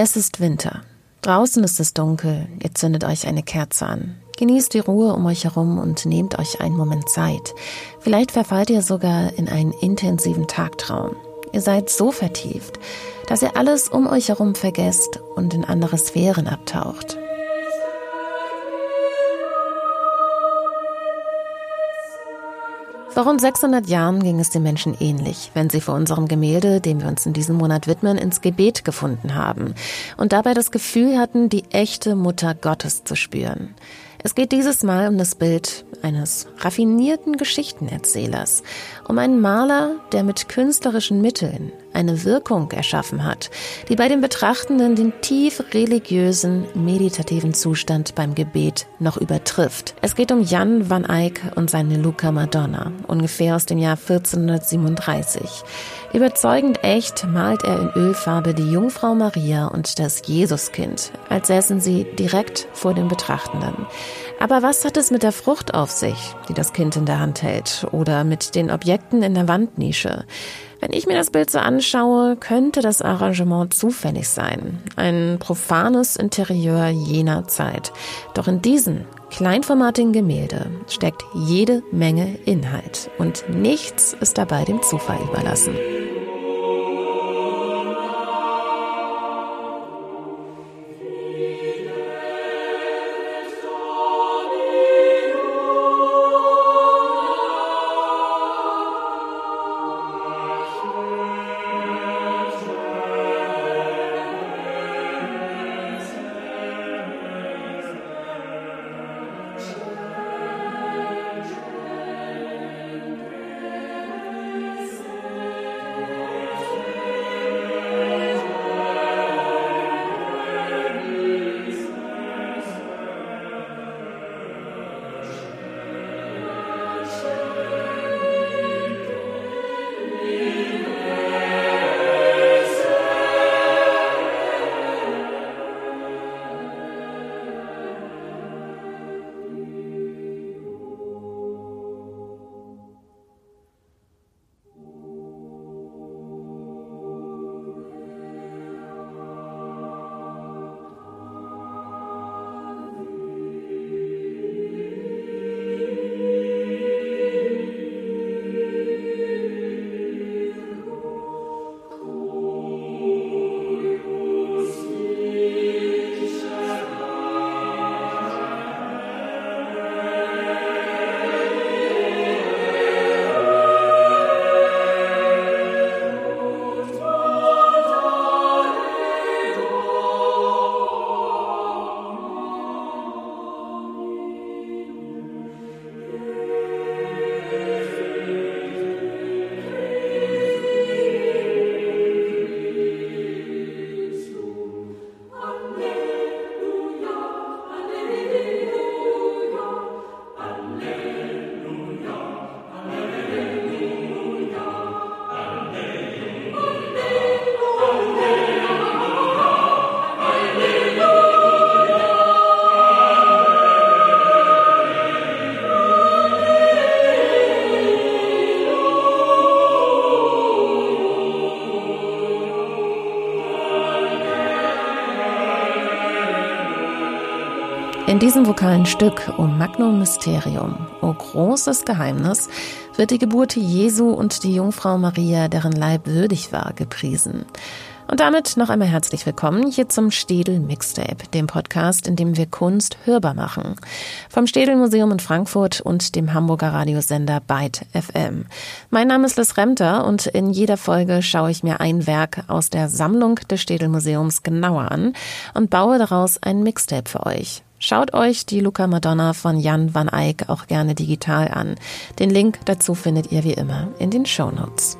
Es ist Winter. Draußen ist es dunkel. Ihr zündet euch eine Kerze an. Genießt die Ruhe um euch herum und nehmt euch einen Moment Zeit. Vielleicht verfallt ihr sogar in einen intensiven Tagtraum. Ihr seid so vertieft, dass ihr alles um euch herum vergesst und in andere Sphären abtaucht. Vor rund 600 Jahren ging es den Menschen ähnlich, wenn sie vor unserem Gemälde, dem wir uns in diesem Monat widmen, ins Gebet gefunden haben und dabei das Gefühl hatten, die echte Mutter Gottes zu spüren. Es geht dieses Mal um das Bild eines raffinierten Geschichtenerzählers, um einen Maler, der mit künstlerischen Mitteln eine Wirkung erschaffen hat, die bei den Betrachtenden den tief religiösen, meditativen Zustand beim Gebet noch übertrifft. Es geht um Jan van Eyck und seine Luca Madonna, ungefähr aus dem Jahr 1437. Überzeugend echt malt er in Ölfarbe die Jungfrau Maria und das Jesuskind, als säßen sie direkt vor den Betrachtenden. Aber was hat es mit der Frucht auf sich, die das Kind in der Hand hält, oder mit den Objekten in der Wandnische? Wenn ich mir das Bild so anschaue, könnte das Arrangement zufällig sein. Ein profanes Interieur jener Zeit. Doch in diesen kleinformatigen Gemälde steckt jede Menge Inhalt und nichts ist dabei dem Zufall überlassen. In diesem vokalen Stück O Magnum Mysterium, O großes Geheimnis, wird die Geburt Jesu und die Jungfrau Maria, deren Leib würdig war, gepriesen. Und damit noch einmal herzlich willkommen hier zum Städel Mixtape, dem Podcast, in dem wir Kunst hörbar machen. Vom Städel Museum in Frankfurt und dem Hamburger Radiosender Byte FM. Mein Name ist Liz Remter und in jeder Folge schaue ich mir ein Werk aus der Sammlung des Städel Museums genauer an und baue daraus ein Mixtape für euch. Schaut euch die Luca Madonna von Jan van Eyck auch gerne digital an. Den Link dazu findet ihr wie immer in den Show Notes.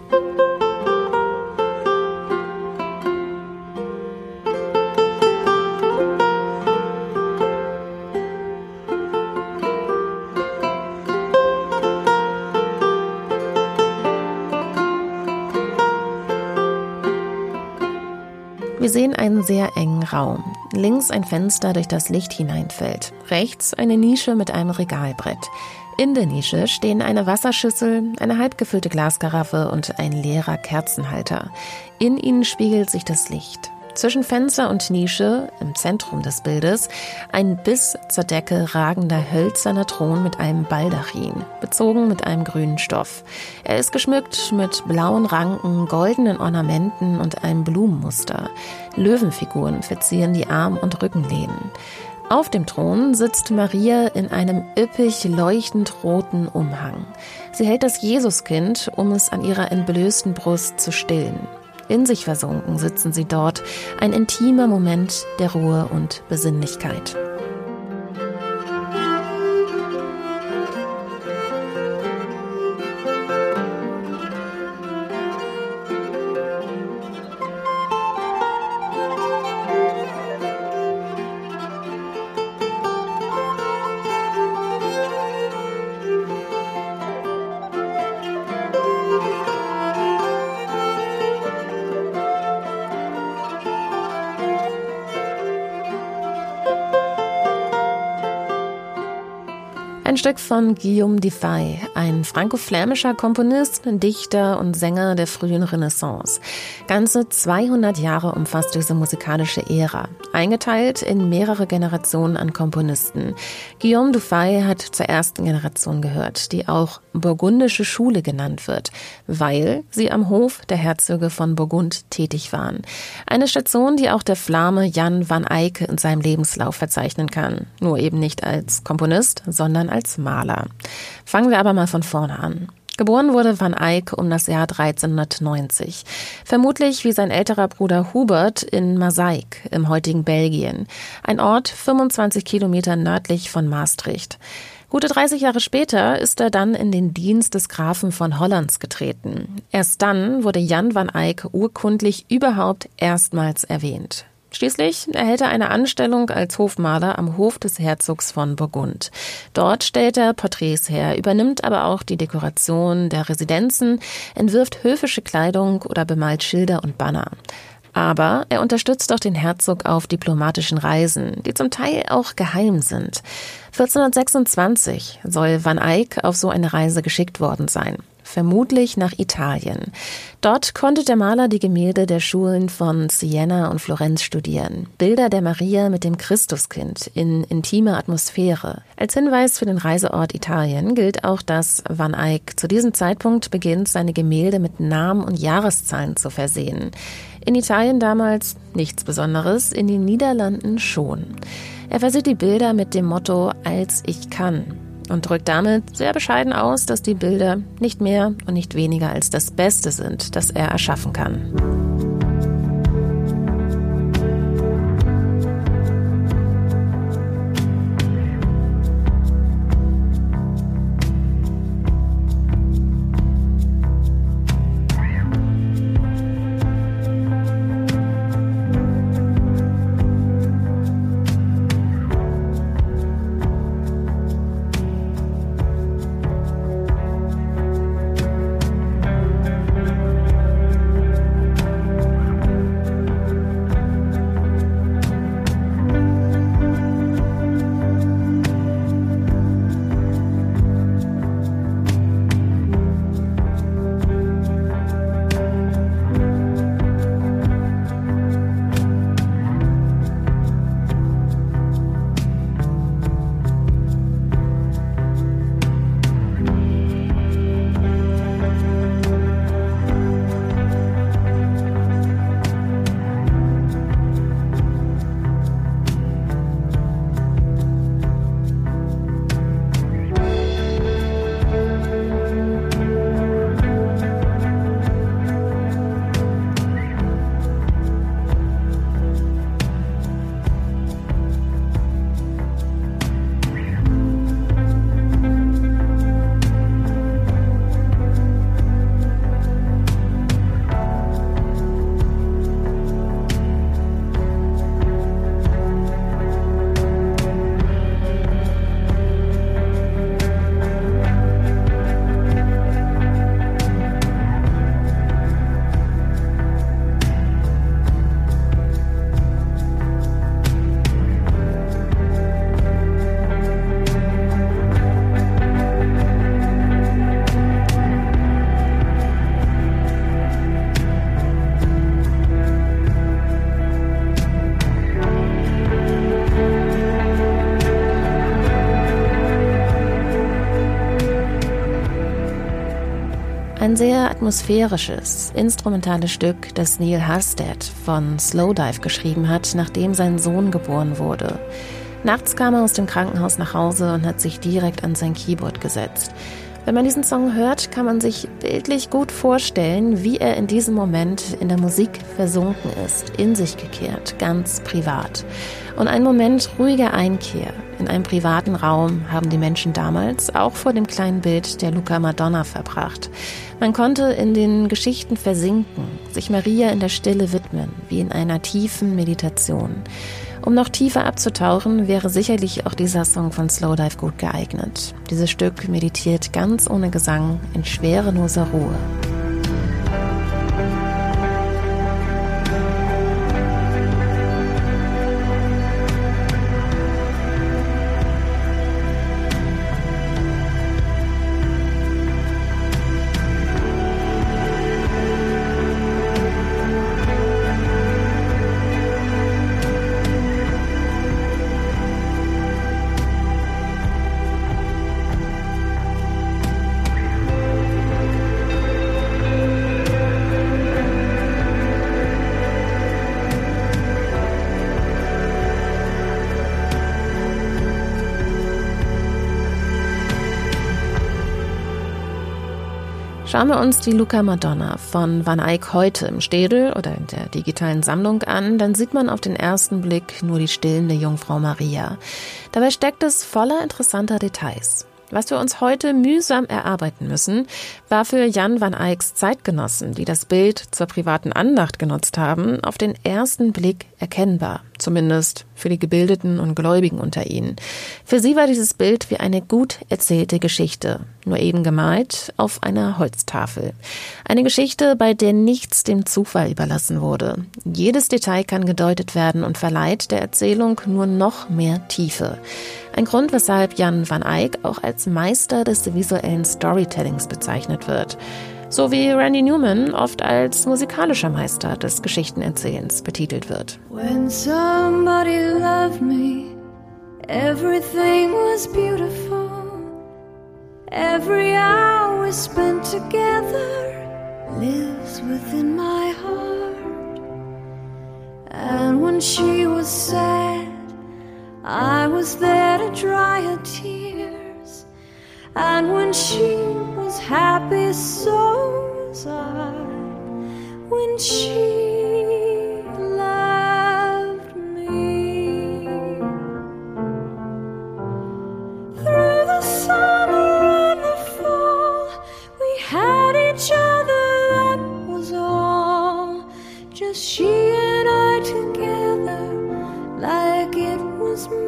Wir sehen einen sehr engen Raum. Links ein Fenster, durch das Licht hineinfällt. Rechts eine Nische mit einem Regalbrett. In der Nische stehen eine Wasserschüssel, eine halbgefüllte Glaskaraffe und ein leerer Kerzenhalter. In ihnen spiegelt sich das Licht. Zwischen Fenster und Nische, im Zentrum des Bildes, ein bis zur Decke ragender hölzerner Thron mit einem Baldachin, bezogen mit einem grünen Stoff. Er ist geschmückt mit blauen Ranken, goldenen Ornamenten und einem Blumenmuster. Löwenfiguren verzieren die Arm- und Rückenlehnen. Auf dem Thron sitzt Maria in einem üppig leuchtend roten Umhang. Sie hält das Jesuskind, um es an ihrer entblößten Brust zu stillen. In sich versunken sitzen sie dort, ein intimer Moment der Ruhe und Besinnlichkeit. Stück von Guillaume Dufay, ein franco-flämischer Komponist, Dichter und Sänger der frühen Renaissance. Ganze 200 Jahre umfasst diese musikalische Ära, eingeteilt in mehrere Generationen an Komponisten. Guillaume Dufay hat zur ersten Generation gehört, die auch burgundische Schule genannt wird, weil sie am Hof der Herzöge von Burgund tätig waren. Eine Station, die auch der Flame Jan van Eyck in seinem Lebenslauf verzeichnen kann. Nur eben nicht als Komponist, sondern als Maler. Fangen wir aber mal von vorne an. Geboren wurde Van Eyck um das Jahr 1390. Vermutlich wie sein älterer Bruder Hubert in Masaik im heutigen Belgien. Ein Ort 25 Kilometer nördlich von Maastricht. Gute 30 Jahre später ist er dann in den Dienst des Grafen von Hollands getreten. Erst dann wurde Jan van Eyck urkundlich überhaupt erstmals erwähnt. Schließlich erhält er eine Anstellung als Hofmaler am Hof des Herzogs von Burgund. Dort stellt er Porträts her, übernimmt aber auch die Dekoration der Residenzen, entwirft höfische Kleidung oder bemalt Schilder und Banner. Aber er unterstützt auch den Herzog auf diplomatischen Reisen, die zum Teil auch geheim sind. 1426 soll Van Eyck auf so eine Reise geschickt worden sein vermutlich nach Italien. Dort konnte der Maler die Gemälde der Schulen von Siena und Florenz studieren. Bilder der Maria mit dem Christuskind in intimer Atmosphäre. Als Hinweis für den Reiseort Italien gilt auch, dass Van Eyck zu diesem Zeitpunkt beginnt, seine Gemälde mit Namen und Jahreszahlen zu versehen. In Italien damals nichts Besonderes, in den Niederlanden schon. Er versieht die Bilder mit dem Motto als ich kann und drückt damit sehr bescheiden aus, dass die Bilder nicht mehr und nicht weniger als das Beste sind, das er erschaffen kann. Atmosphärisches, instrumentales Stück, das Neil Halstead von Slowdive geschrieben hat, nachdem sein Sohn geboren wurde. Nachts kam er aus dem Krankenhaus nach Hause und hat sich direkt an sein Keyboard gesetzt. Wenn man diesen Song hört, kann man sich bildlich gut vorstellen, wie er in diesem Moment in der Musik versunken ist, in sich gekehrt, ganz privat. Und ein Moment ruhiger Einkehr in einem privaten Raum haben die Menschen damals auch vor dem kleinen Bild der Luca Madonna verbracht. Man konnte in den Geschichten versinken, sich Maria in der Stille widmen, wie in einer tiefen Meditation. Um noch tiefer abzutauchen, wäre sicherlich auch dieser Song von Slowdive gut geeignet. Dieses Stück meditiert ganz ohne Gesang in schwereloser Ruhe. Schauen wir uns die Luca Madonna von Van Eyck heute im Städel oder in der digitalen Sammlung an, dann sieht man auf den ersten Blick nur die stillende Jungfrau Maria. Dabei steckt es voller interessanter Details. Was wir uns heute mühsam erarbeiten müssen, war für Jan van Eycks Zeitgenossen, die das Bild zur privaten Andacht genutzt haben, auf den ersten Blick erkennbar, zumindest für die Gebildeten und Gläubigen unter ihnen. Für sie war dieses Bild wie eine gut erzählte Geschichte, nur eben gemalt auf einer Holztafel. Eine Geschichte, bei der nichts dem Zufall überlassen wurde. Jedes Detail kann gedeutet werden und verleiht der Erzählung nur noch mehr Tiefe. Ein Grund, weshalb Jan van Eyck auch als Meister des visuellen Storytellings bezeichnet wird. So wie Randy Newman oft als musikalischer Meister des Geschichtenerzählens betitelt wird. When somebody loved me, everything was beautiful. Every hour spent together lives within my heart. And when she was sad, I was there to dry her tears. And when she happy, so I. When she loved me. Through the summer and the fall, we had each other, that was all. Just she and I together, like it was meant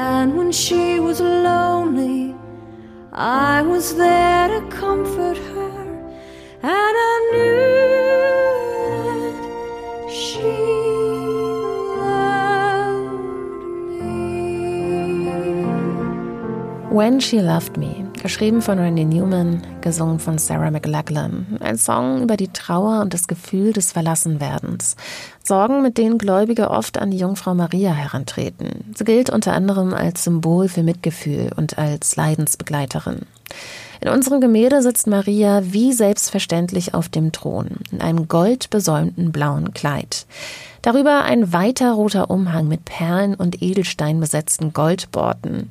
And when she was lonely, I was there to comfort her, and I knew that she loved me. When She Loved Me Geschrieben von Randy Newman, gesungen von Sarah McLachlan. Ein Song über die Trauer und das Gefühl des Verlassenwerdens. Sorgen, mit denen Gläubige oft an die Jungfrau Maria herantreten. Sie gilt unter anderem als Symbol für Mitgefühl und als Leidensbegleiterin. In unserem Gemälde sitzt Maria wie selbstverständlich auf dem Thron, in einem goldbesäumten blauen Kleid. Darüber ein weiter roter Umhang mit Perlen und Edelstein besetzten Goldborten.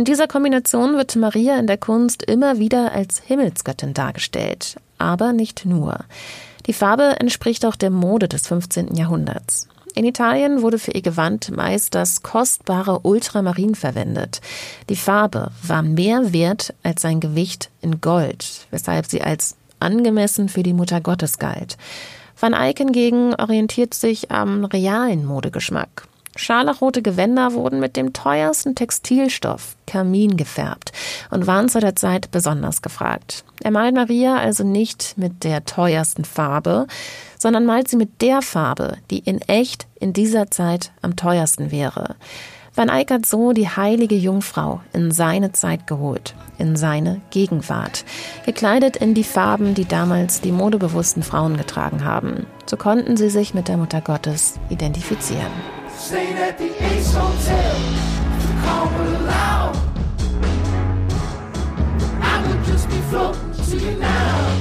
In dieser Kombination wird Maria in der Kunst immer wieder als Himmelsgöttin dargestellt, aber nicht nur. Die Farbe entspricht auch der Mode des 15. Jahrhunderts. In Italien wurde für ihr Gewand meist das kostbare Ultramarin verwendet. Die Farbe war mehr wert als sein Gewicht in Gold, weshalb sie als angemessen für die Mutter Gottes galt. Van Eyck hingegen orientiert sich am realen Modegeschmack. Scharlachrote Gewänder wurden mit dem teuersten Textilstoff, Kamin, gefärbt und waren zu der Zeit besonders gefragt. Er malt Maria also nicht mit der teuersten Farbe, sondern malt sie mit der Farbe, die in echt in dieser Zeit am teuersten wäre. Van Eyck hat so die heilige Jungfrau in seine Zeit geholt, in seine Gegenwart, gekleidet in die Farben, die damals die modebewussten Frauen getragen haben. So konnten sie sich mit der Mutter Gottes identifizieren. Stayed at the Ace Hotel to calm her loud. just be floating to you now.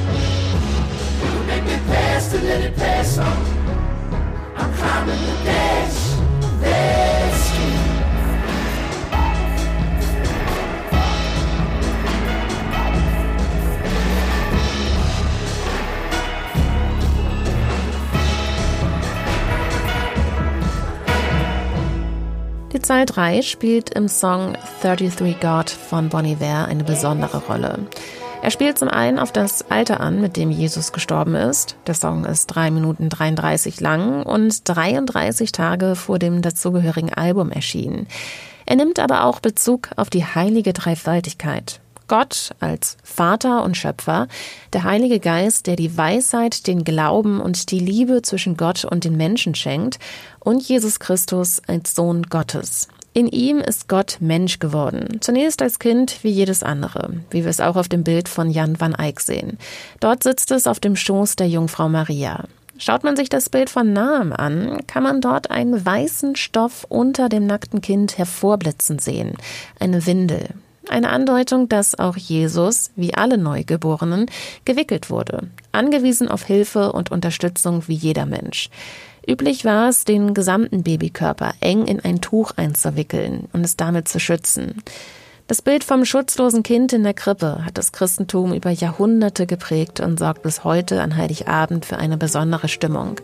You make me pass to let it pass on. I'm climbing the dash, dash. Die Zahl 3 spielt im Song 33 God von Bon Iver eine besondere Rolle. Er spielt zum einen auf das Alter an, mit dem Jesus gestorben ist. Der Song ist 3 Minuten 33 lang und 33 Tage vor dem dazugehörigen Album erschienen. Er nimmt aber auch Bezug auf die heilige Dreifaltigkeit. Gott als Vater und Schöpfer, der Heilige Geist, der die Weisheit, den Glauben und die Liebe zwischen Gott und den Menschen schenkt, und Jesus Christus als Sohn Gottes. In ihm ist Gott Mensch geworden, zunächst als Kind wie jedes andere, wie wir es auch auf dem Bild von Jan van Eyck sehen. Dort sitzt es auf dem Schoß der Jungfrau Maria. Schaut man sich das Bild von nahem an, kann man dort einen weißen Stoff unter dem nackten Kind hervorblitzen sehen, eine Windel. Eine Andeutung, dass auch Jesus, wie alle Neugeborenen, gewickelt wurde, angewiesen auf Hilfe und Unterstützung wie jeder Mensch. Üblich war es, den gesamten Babykörper eng in ein Tuch einzuwickeln und es damit zu schützen. Das Bild vom schutzlosen Kind in der Krippe hat das Christentum über Jahrhunderte geprägt und sorgt bis heute an Heiligabend für eine besondere Stimmung.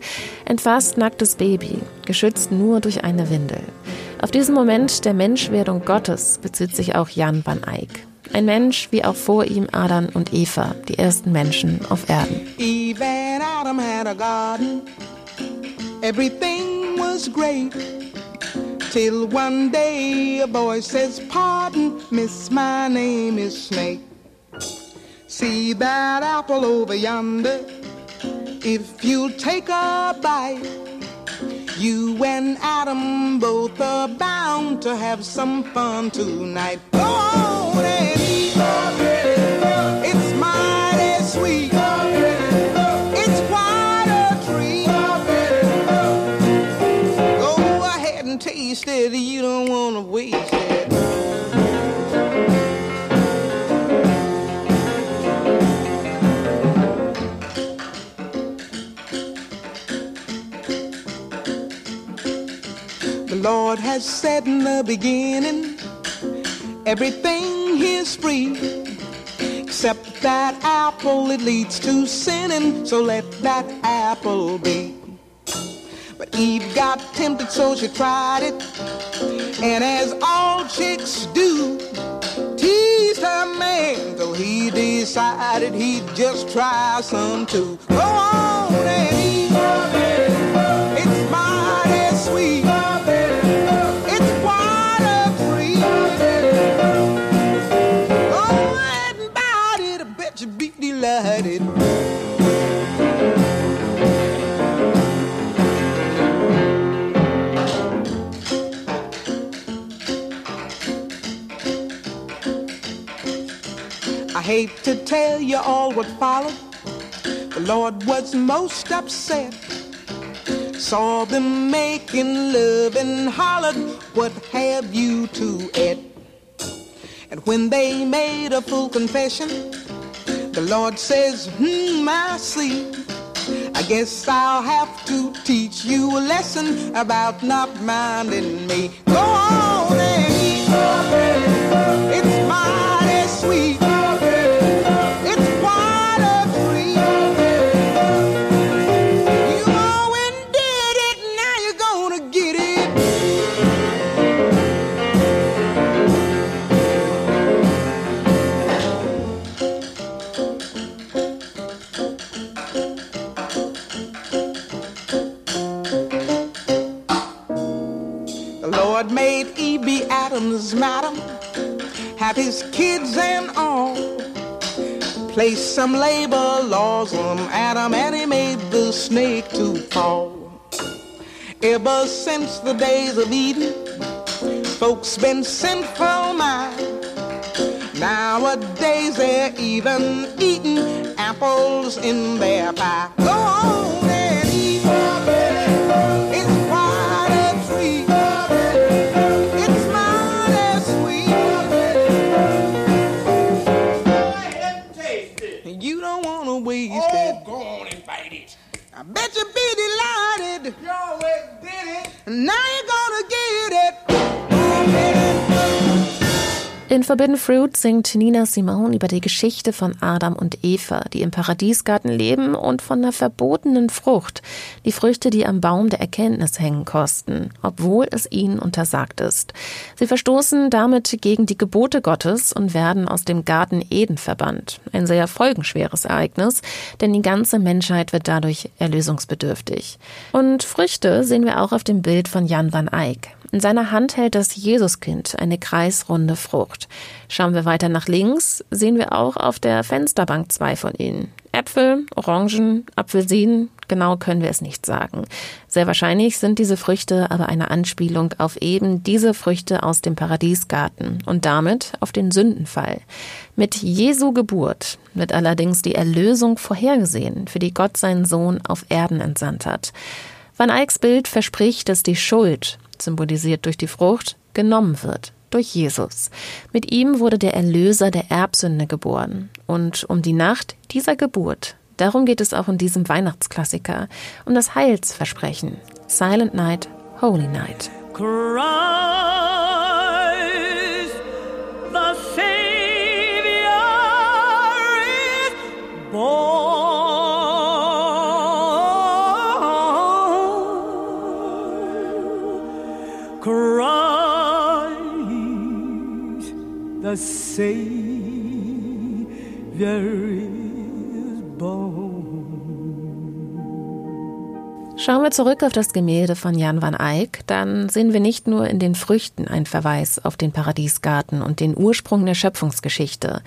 Ein fast nacktes Baby, geschützt nur durch eine Windel. Auf diesen Moment der Menschwerdung Gottes bezieht sich auch Jan van Eyck. Ein Mensch wie auch vor ihm Adam und Eva, die ersten Menschen auf Erden. Eve and Adam had a garden. Everything was great. Till one day a boy says, Pardon, miss, my name is Snake. See that apple over yonder? If you take a bite, you and Adam both are bound to have some fun tonight. Go on and eat. It. You don't want to waste it. The Lord has said in the beginning, everything is free. Except that apple, it leads to sinning, so let that apple be. Eve got tempted, so she tried it. And as all chicks do, teased her man till he decided he'd just try some too. Go on and eat. You all what followed. The Lord was most upset. Saw them making love and hollered, What have you to eat? And when they made a full confession, the Lord says, Hmm, I see. I guess I'll have to teach you a lesson about not minding me. Go on have his kids and all. Placed some labor laws on Adam, and he made the snake to fall. Ever since the days of Eden, folks been sinful mind. Nowadays they're even eating apples in their pie. Go on you be delighted. You always did it. Now you're go In Forbidden Fruit singt Nina Simone über die Geschichte von Adam und Eva, die im Paradiesgarten leben und von einer verbotenen Frucht, die Früchte, die am Baum der Erkenntnis hängen, kosten, obwohl es ihnen untersagt ist. Sie verstoßen damit gegen die Gebote Gottes und werden aus dem Garten Eden verbannt. Ein sehr folgenschweres Ereignis, denn die ganze Menschheit wird dadurch erlösungsbedürftig. Und Früchte sehen wir auch auf dem Bild von Jan van Eyck. In seiner Hand hält das Jesuskind eine kreisrunde Frucht. Schauen wir weiter nach links, sehen wir auch auf der Fensterbank zwei von ihnen. Äpfel, Orangen, Apfelsinen, genau können wir es nicht sagen. Sehr wahrscheinlich sind diese Früchte aber eine Anspielung auf eben diese Früchte aus dem Paradiesgarten und damit auf den Sündenfall. Mit Jesu Geburt wird allerdings die Erlösung vorhergesehen, für die Gott seinen Sohn auf Erden entsandt hat. Van Eycks Bild verspricht, dass die Schuld, symbolisiert durch die Frucht, genommen wird durch Jesus. Mit ihm wurde der Erlöser der Erbsünde geboren. Und um die Nacht dieser Geburt, darum geht es auch in diesem Weihnachtsklassiker, um das Heilsversprechen. Silent Night, Holy Night. Christ, the Savior is born. Schauen wir zurück auf das Gemälde von Jan van Eyck, dann sehen wir nicht nur in den Früchten einen Verweis auf den Paradiesgarten und den Ursprung der Schöpfungsgeschichte.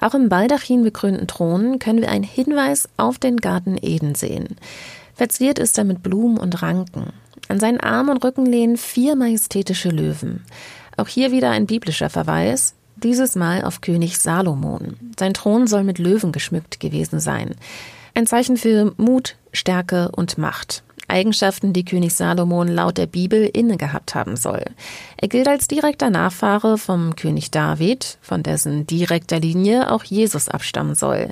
Auch im Baldachin bekrönten Thron können wir einen Hinweis auf den Garten Eden sehen. Verziert ist er mit Blumen und Ranken. An seinen Armen und Rücken lehnen vier majestätische Löwen. Auch hier wieder ein biblischer Verweis, dieses Mal auf König Salomon. Sein Thron soll mit Löwen geschmückt gewesen sein. Ein Zeichen für Mut, Stärke und Macht. Eigenschaften, die König Salomon laut der Bibel inne gehabt haben soll. Er gilt als direkter Nachfahre vom König David, von dessen direkter Linie auch Jesus abstammen soll.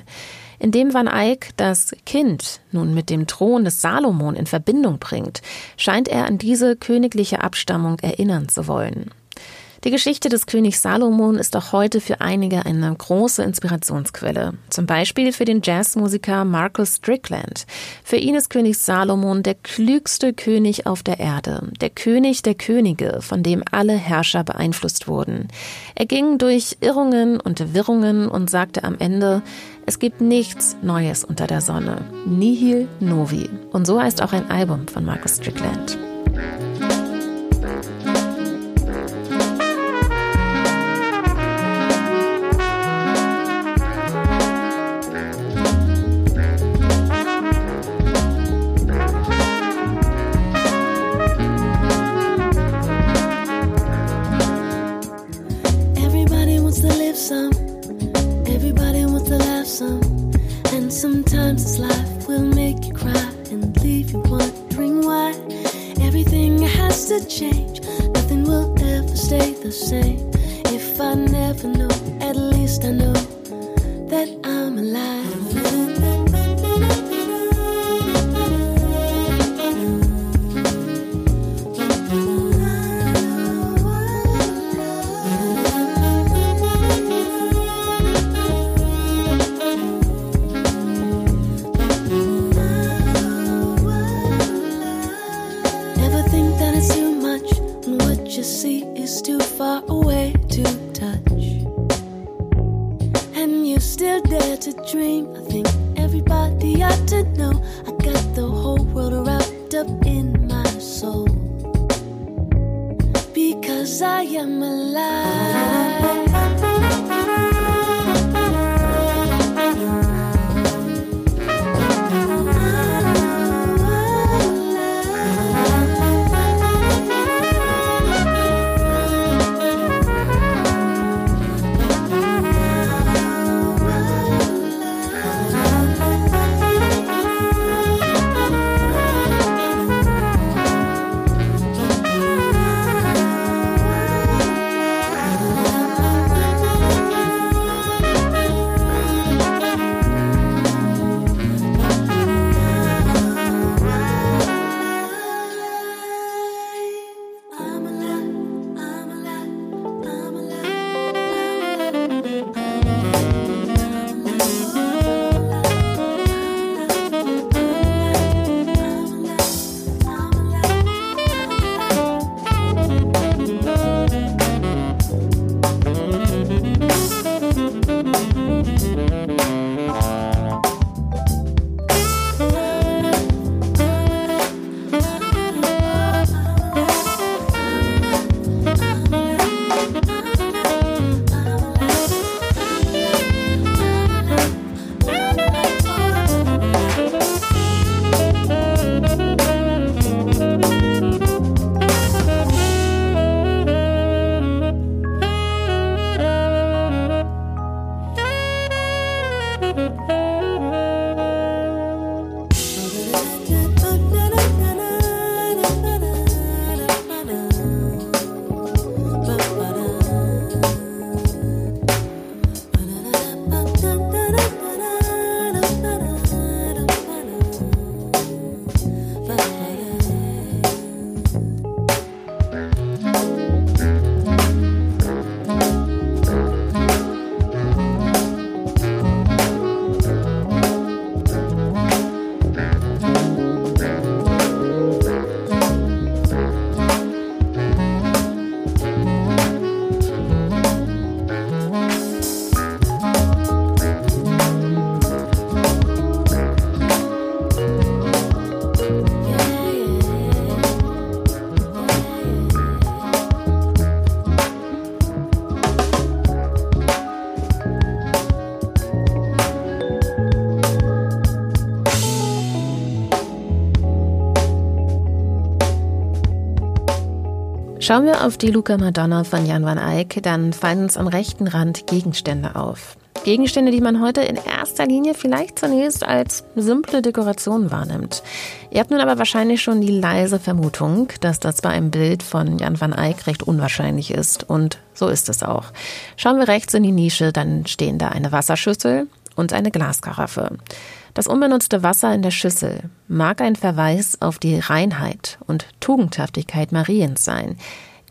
Indem Van Eyck das Kind nun mit dem Thron des Salomon in Verbindung bringt, scheint er an diese königliche Abstammung erinnern zu wollen. Die Geschichte des Königs Salomon ist auch heute für einige eine große Inspirationsquelle. Zum Beispiel für den Jazzmusiker Marcus Strickland. Für ihn ist König Salomon der klügste König auf der Erde, der König der Könige, von dem alle Herrscher beeinflusst wurden. Er ging durch Irrungen und Wirrungen und sagte am Ende, es gibt nichts Neues unter der Sonne. Nihil novi. Und so heißt auch ein Album von Marcus Strickland. I am alive. Schauen wir auf die Luca Madonna von Jan van Eyck, dann fallen uns am rechten Rand Gegenstände auf. Gegenstände, die man heute in erster Linie vielleicht zunächst als simple Dekoration wahrnimmt. Ihr habt nun aber wahrscheinlich schon die leise Vermutung, dass das bei einem Bild von Jan van Eyck recht unwahrscheinlich ist. Und so ist es auch. Schauen wir rechts in die Nische, dann stehen da eine Wasserschüssel und eine Glaskaraffe. Das unbenutzte Wasser in der Schüssel mag ein Verweis auf die Reinheit und Tugendhaftigkeit Mariens sein,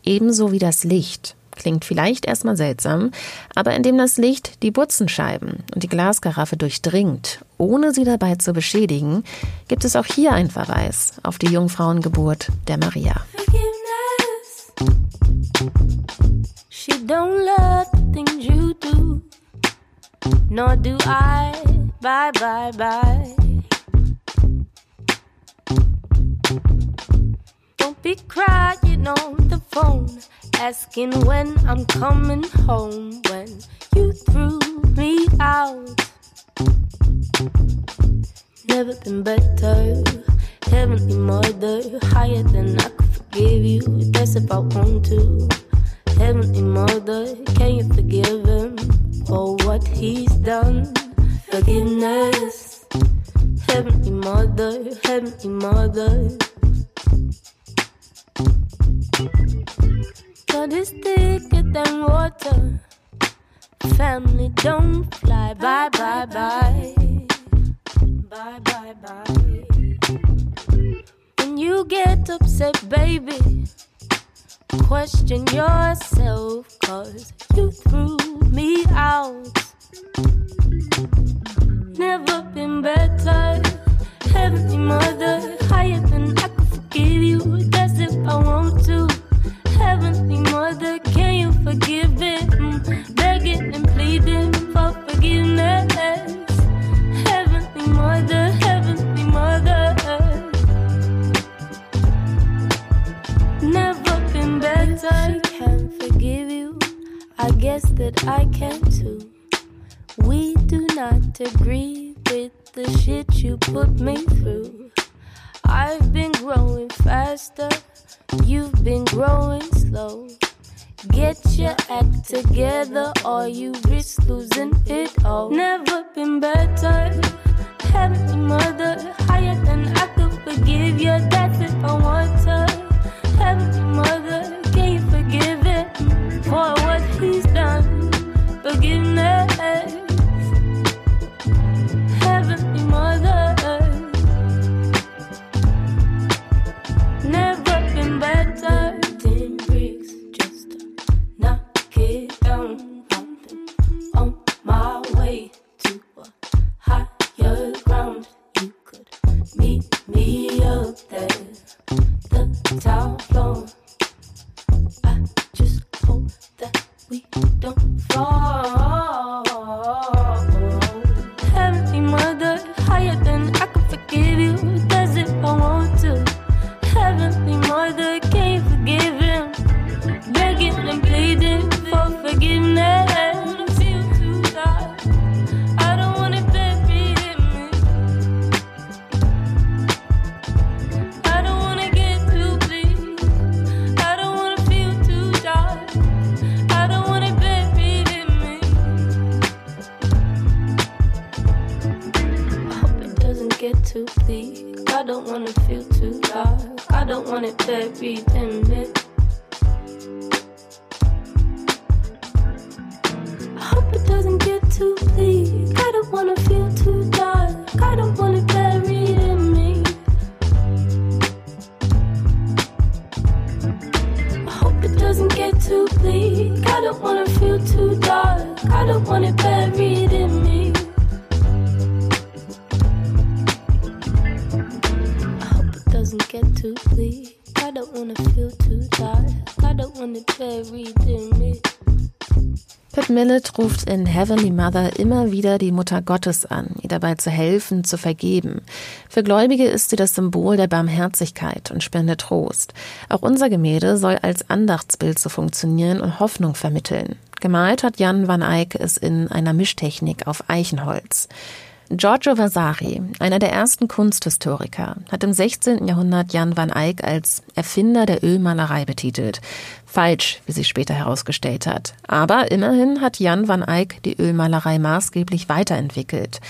ebenso wie das Licht. Klingt vielleicht erstmal seltsam, aber indem das Licht die Butzenscheiben und die Glaskaraffe durchdringt, ohne sie dabei zu beschädigen, gibt es auch hier einen Verweis auf die Jungfrauengeburt der Maria. She don't love things you do, nor do I. Bye, bye, bye. Don't be crying on the phone. asking when I'm coming home when you threw me out. Never been better, heavenly mother, higher than I could forgive you. That's if I want to. Heavenly mother, can you forgive him for what he's done? Forgiveness, heavenly mother, heavenly mother. Blood is thicker than water. Family don't fly. Bye, bye, bye. Bye, bye, bye. When you get upset, baby, question yourself, cause you threw me out. Never been better. Heavenly Mother, higher than I could forgive you. That's if I want to. Heavenly Mother, can you forgive it? Begging and pleading for forgiveness. Guess that I can too. We do not agree with the shit you put me through. I've been growing faster. You've been growing slow. Get your act together or you risk losing it all. Never been better. Heavenly mother, higher than I could forgive you. That's if I want to. Heavenly mother, can you forgive him for I just hope that we don't fall. Pitt Millett ruft in Heavenly Mother immer wieder die Mutter Gottes an, ihr dabei zu helfen, zu vergeben. Für Gläubige ist sie das Symbol der Barmherzigkeit und spendet Trost. Auch unser Gemälde soll als Andachtsbild so funktionieren und Hoffnung vermitteln. Gemalt hat Jan van Eyck es in einer Mischtechnik auf Eichenholz. Giorgio Vasari, einer der ersten Kunsthistoriker, hat im 16. Jahrhundert Jan van Eyck als Erfinder der Ölmalerei betitelt. Falsch, wie sich später herausgestellt hat. Aber immerhin hat Jan van Eyck die Ölmalerei maßgeblich weiterentwickelt.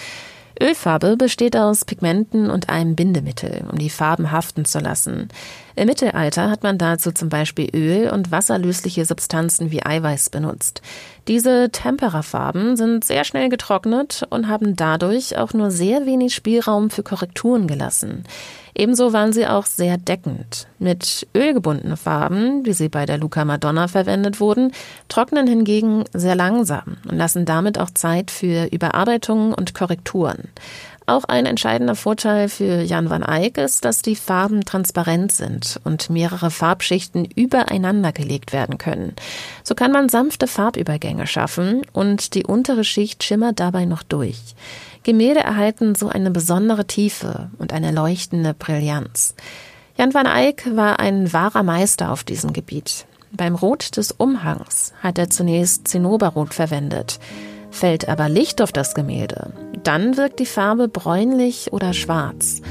Ölfarbe besteht aus Pigmenten und einem Bindemittel, um die Farben haften zu lassen. Im Mittelalter hat man dazu zum Beispiel Öl und wasserlösliche Substanzen wie Eiweiß benutzt. Diese Temperafarben sind sehr schnell getrocknet und haben dadurch auch nur sehr wenig Spielraum für Korrekturen gelassen. Ebenso waren sie auch sehr deckend. Mit ölgebundenen Farben, wie sie bei der Luca Madonna verwendet wurden, trocknen hingegen sehr langsam und lassen damit auch Zeit für Überarbeitungen und Korrekturen. Auch ein entscheidender Vorteil für Jan van Eyck ist, dass die Farben transparent sind und mehrere Farbschichten übereinander gelegt werden können. So kann man sanfte Farbübergänge schaffen und die untere Schicht schimmert dabei noch durch. Gemälde erhalten so eine besondere Tiefe und eine leuchtende Brillanz. Jan van Eyck war ein wahrer Meister auf diesem Gebiet. Beim Rot des Umhangs hat er zunächst Zinnoberrot verwendet. Fällt aber Licht auf das Gemälde, dann wirkt die Farbe bräunlich oder schwarz.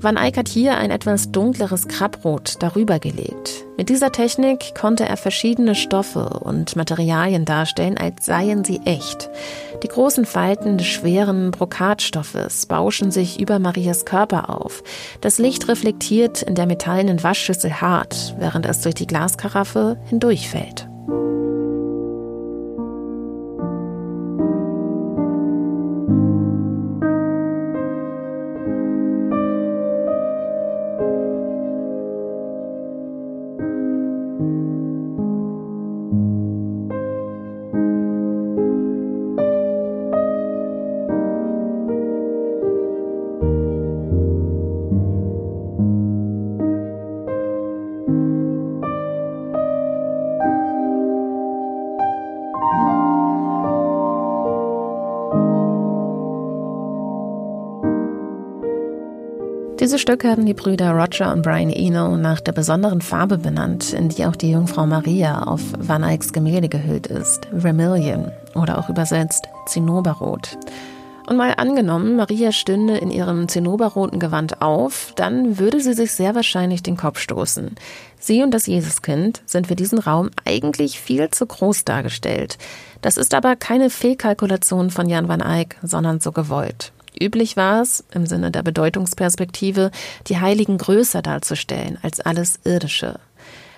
Van Eyck hat hier ein etwas dunkleres Krabbrot darüber gelegt. Mit dieser Technik konnte er verschiedene Stoffe und Materialien darstellen, als seien sie echt. Die großen Falten des schweren Brokatstoffes bauschen sich über Marias Körper auf. Das Licht reflektiert in der metallenen Waschschüssel hart, während es durch die Glaskaraffe hindurchfällt. Diese Stücke haben die Brüder Roger und Brian Eno nach der besonderen Farbe benannt, in die auch die Jungfrau Maria auf Van Eycks Gemälde gehüllt ist, Vermilion oder auch übersetzt Zinnoberrot. Und mal angenommen, Maria stünde in ihrem zinnoberroten Gewand auf, dann würde sie sich sehr wahrscheinlich den Kopf stoßen. Sie und das Jesuskind sind für diesen Raum eigentlich viel zu groß dargestellt. Das ist aber keine Fehlkalkulation von Jan van Eyck, sondern so gewollt. Üblich war es, im Sinne der Bedeutungsperspektive, die Heiligen größer darzustellen als alles Irdische.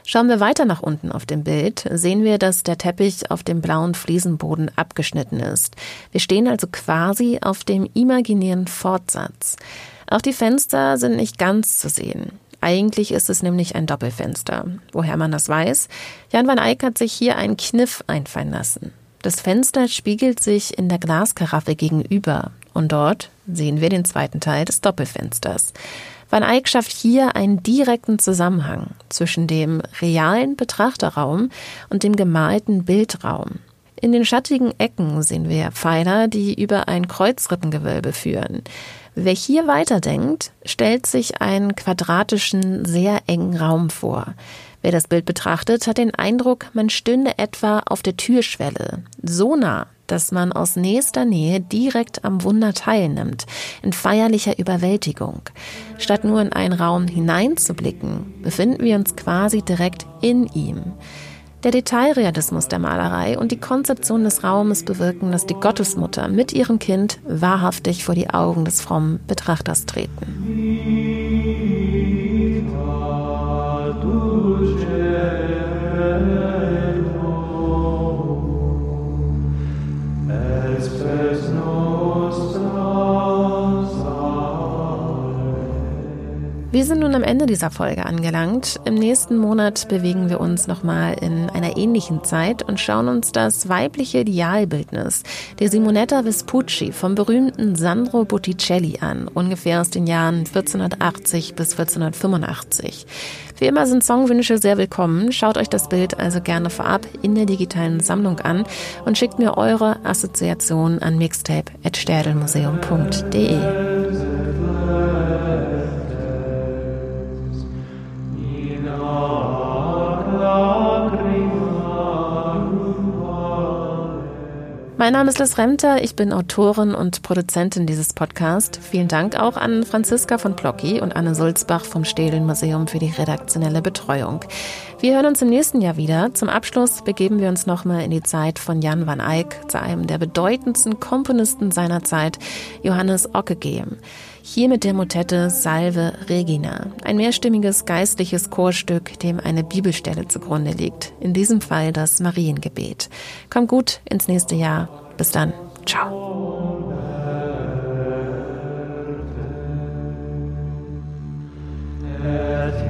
Schauen wir weiter nach unten auf dem Bild, sehen wir, dass der Teppich auf dem blauen Fliesenboden abgeschnitten ist. Wir stehen also quasi auf dem imaginären Fortsatz. Auch die Fenster sind nicht ganz zu sehen. Eigentlich ist es nämlich ein Doppelfenster. Woher man das weiß? Jan van Eyck hat sich hier einen Kniff einfallen lassen. Das Fenster spiegelt sich in der Glaskaraffe gegenüber. Und dort sehen wir den zweiten Teil des Doppelfensters. Van Eyck schafft hier einen direkten Zusammenhang zwischen dem realen Betrachterraum und dem gemalten Bildraum. In den schattigen Ecken sehen wir Pfeiler, die über ein Kreuzrippengewölbe führen. Wer hier weiterdenkt, stellt sich einen quadratischen, sehr engen Raum vor. Wer das Bild betrachtet, hat den Eindruck, man stünde etwa auf der Türschwelle, so nah, dass man aus nächster Nähe direkt am Wunder teilnimmt, in feierlicher Überwältigung. Statt nur in einen Raum hineinzublicken, befinden wir uns quasi direkt in ihm. Der Detailrealismus der Malerei und die Konzeption des Raumes bewirken, dass die Gottesmutter mit ihrem Kind wahrhaftig vor die Augen des frommen Betrachters treten. Wir sind nun am Ende dieser Folge angelangt. Im nächsten Monat bewegen wir uns nochmal in einer ähnlichen Zeit und schauen uns das weibliche Idealbildnis der Simonetta Vespucci vom berühmten Sandro Botticelli an, ungefähr aus den Jahren 1480 bis 1485. Wie immer sind Songwünsche sehr willkommen. Schaut euch das Bild also gerne vorab in der digitalen Sammlung an und schickt mir eure Assoziationen an mixtape.sterdelmuseum.de. Mein Name ist Liz Remter, ich bin Autorin und Produzentin dieses Podcasts. Vielen Dank auch an Franziska von Plocki und Anne Sulzbach vom Stählen Museum für die redaktionelle Betreuung. Wir hören uns im nächsten Jahr wieder. Zum Abschluss begeben wir uns nochmal in die Zeit von Jan van Eyck zu einem der bedeutendsten Komponisten seiner Zeit, Johannes Ockeghem. Hier mit der Motette Salve Regina, ein mehrstimmiges geistliches Chorstück, dem eine Bibelstelle zugrunde liegt. In diesem Fall das Mariengebet. Kommt gut ins nächste Jahr. Bis dann. Ciao. Der